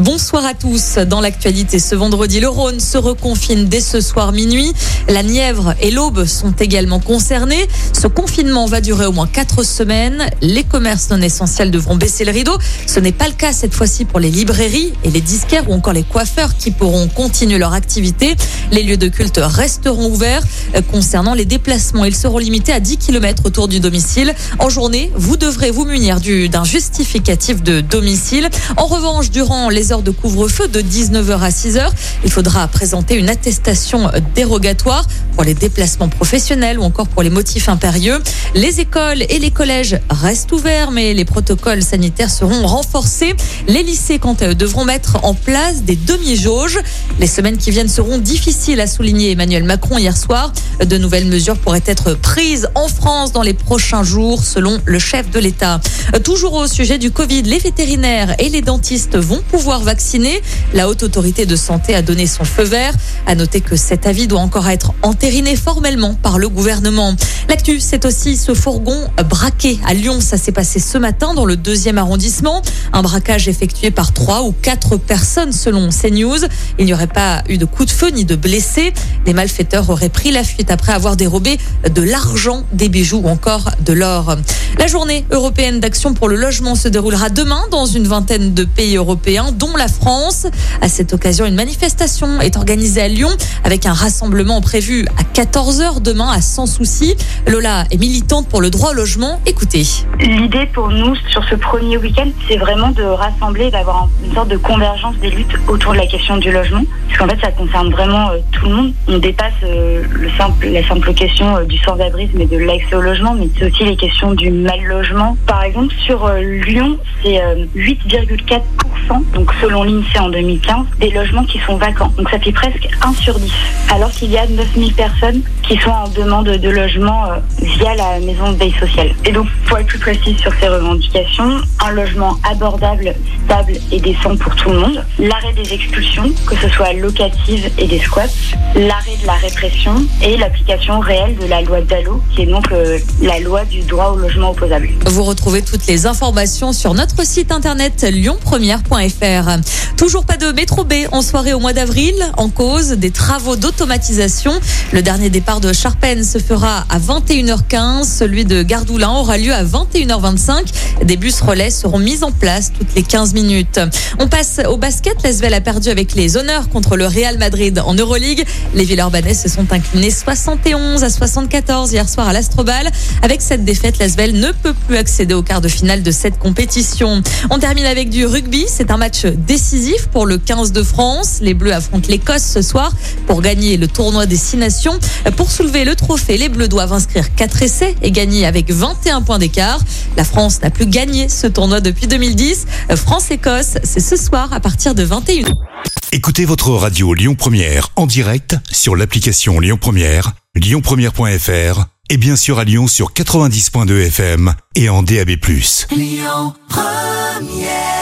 Bonsoir à tous. Dans l'actualité ce vendredi, le Rhône se reconfine dès ce soir minuit. La Nièvre et l'Aube sont également concernés. Ce confinement va durer au moins quatre semaines. Les commerces non essentiels devront baisser le rideau. Ce n'est pas le cas cette fois-ci pour les librairies et les disquaires ou encore les coiffeurs qui pourront continuer leur activité. Les lieux de culte resteront ouverts. Concernant les déplacements, ils seront limités à 10 km autour du domicile. En journée, vous devrez vous munir d'un justificatif de domicile. En revanche, durant les heures de couvre-feu de 19h à 6h. Il faudra présenter une attestation dérogatoire pour les déplacements professionnels ou encore pour les motifs impérieux. Les écoles et les collèges restent ouverts, mais les protocoles sanitaires seront renforcés. Les lycées, quant à eux, devront mettre en place des demi-jauges. Les semaines qui viennent seront difficiles, a souligné Emmanuel Macron hier soir. De nouvelles mesures pourraient être prises en France dans les prochains jours, selon le chef de l'État. Toujours au sujet du Covid, les vétérinaires et les dentistes vont pouvoir vacciner. La haute autorité de santé a donné son feu vert. À noter que cet avis doit encore être entériné formellement par le gouvernement. L'actu, c'est aussi ce fourgon braqué à Lyon. Ça s'est passé ce matin dans le deuxième arrondissement. Un braquage effectué par trois ou quatre personnes selon CNews. Il n'y aurait pas eu de coup de feu ni de blessés. Les malfaiteurs auraient pris la fuite après avoir dérobé de l'argent, des bijoux ou encore de l'or. La journée européenne d'action pour le logement se déroulera demain dans une vingtaine de pays européens, dont la France. À cette occasion, une manifestation est organisée à Lyon avec un rassemblement prévu à 14h demain à Sans Souci. Lola est militante pour le droit au logement. Écoutez. L'idée pour nous sur ce premier week-end, c'est vraiment de rassembler, d'avoir une sorte de convergence des luttes autour de la question du logement. Parce qu'en fait, ça concerne vraiment euh, tout le monde. On dépasse euh, le simple, la simple question euh, du sans-abrisme et de l'accès au logement, mais c'est aussi les questions du mal logement. Par exemple, sur Lyon, c'est 8,4%, donc selon l'INSEE en 2015, des logements qui sont vacants. Donc ça fait presque 1 sur 10. Alors qu'il y a 9000 personnes qui sont en demande de logement via la maison de veille sociale. Et donc, pour être plus précis sur ces revendications, un logement abordable, stable et décent pour tout le monde, l'arrêt des expulsions, que ce soit locatives et des squats, l'arrêt de la répression et l'application réelle de la loi Dalo, qui est donc la loi du droit au logement opposable. Vous retrouvez toutes les informations sur notre site internet lyonpremière.fr. Toujours pas de métro B en soirée au mois d'avril, en cause des travaux d'automatisation. Le dernier départ de Charpennes se fera à 21h15. Celui de Gardoulin aura lieu à 21h25. Des bus relais seront mis en place toutes les 15 minutes. On passe au basket. L'Asvel a perdu avec les honneurs contre le Real Madrid en Euroleague. Les Villeurbanais se sont inclinés 71 à 74 hier soir à l'Astrobal. Avec cette défaite, l'Asvel ne peut plus accéder au quart de finale de cette compétition. On termine avec du rugby. C'est un match décisif pour le 15 de France. Les Bleus affrontent l'Écosse ce soir pour gagner le tournoi des Six Nations. Pour soulever le trophée, les Bleus doivent inscrire 4 essais et gagner avec 21 points d'écart. La France n'a plus gagné ce tournoi depuis 2010. France-Écosse, c'est ce soir à partir de 21. Écoutez votre radio Lyon Première en direct sur l'application Lyon Première, lyonpremière.fr et bien sûr à Lyon sur 90.2 FM et en DAB+. Lyon Première